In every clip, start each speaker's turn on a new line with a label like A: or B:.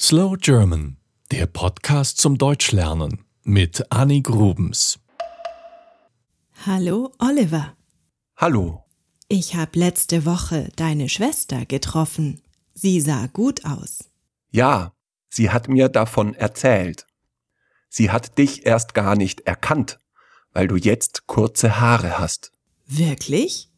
A: Slow German, der Podcast zum Deutschlernen mit Annie Grubens.
B: Hallo Oliver.
C: Hallo.
B: Ich habe letzte Woche deine Schwester getroffen. Sie sah gut aus.
C: Ja, sie hat mir davon erzählt. Sie hat dich erst gar nicht erkannt, weil du jetzt kurze Haare hast.
B: Wirklich?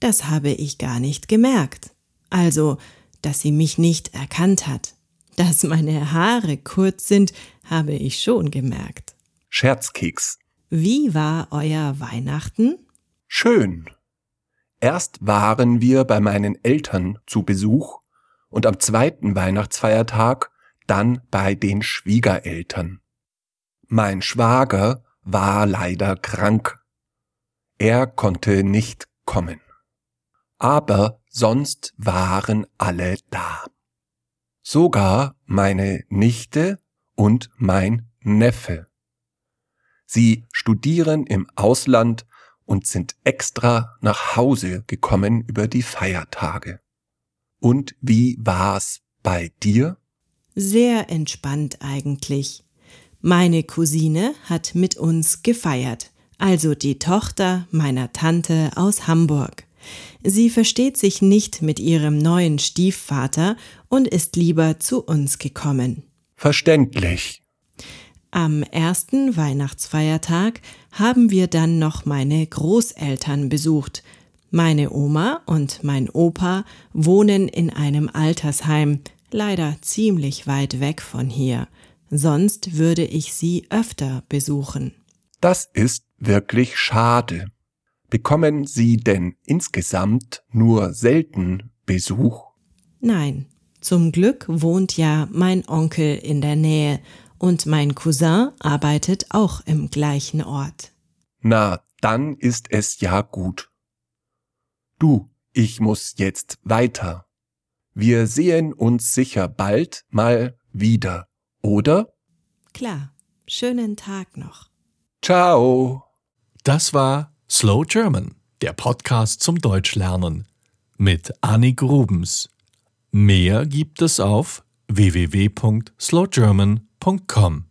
B: Das habe ich gar nicht gemerkt. Also, dass sie mich nicht erkannt hat. Dass meine Haare kurz sind, habe ich schon gemerkt.
C: Scherzkeks.
B: Wie war euer Weihnachten?
C: Schön. Erst waren wir bei meinen Eltern zu Besuch und am zweiten Weihnachtsfeiertag dann bei den Schwiegereltern. Mein Schwager war leider krank. Er konnte nicht kommen. Aber sonst waren alle da. Sogar meine Nichte und mein Neffe. Sie studieren im Ausland und sind extra nach Hause gekommen über die Feiertage. Und wie war's bei dir?
B: Sehr entspannt eigentlich. Meine Cousine hat mit uns gefeiert, also die Tochter meiner Tante aus Hamburg. Sie versteht sich nicht mit ihrem neuen Stiefvater und ist lieber zu uns gekommen.
C: Verständlich.
B: Am ersten Weihnachtsfeiertag haben wir dann noch meine Großeltern besucht. Meine Oma und mein Opa wohnen in einem Altersheim, leider ziemlich weit weg von hier. Sonst würde ich sie öfter besuchen.
C: Das ist wirklich schade. Bekommen Sie denn insgesamt nur selten Besuch?
B: Nein, zum Glück wohnt ja mein Onkel in der Nähe und mein Cousin arbeitet auch im gleichen Ort.
C: Na, dann ist es ja gut. Du, ich muss jetzt weiter. Wir sehen uns sicher bald mal wieder, oder?
B: Klar, schönen Tag noch.
C: Ciao.
A: Das war Slow German, der Podcast zum Deutschlernen mit Annie Grubens. Mehr gibt es auf www.slowgerman.com.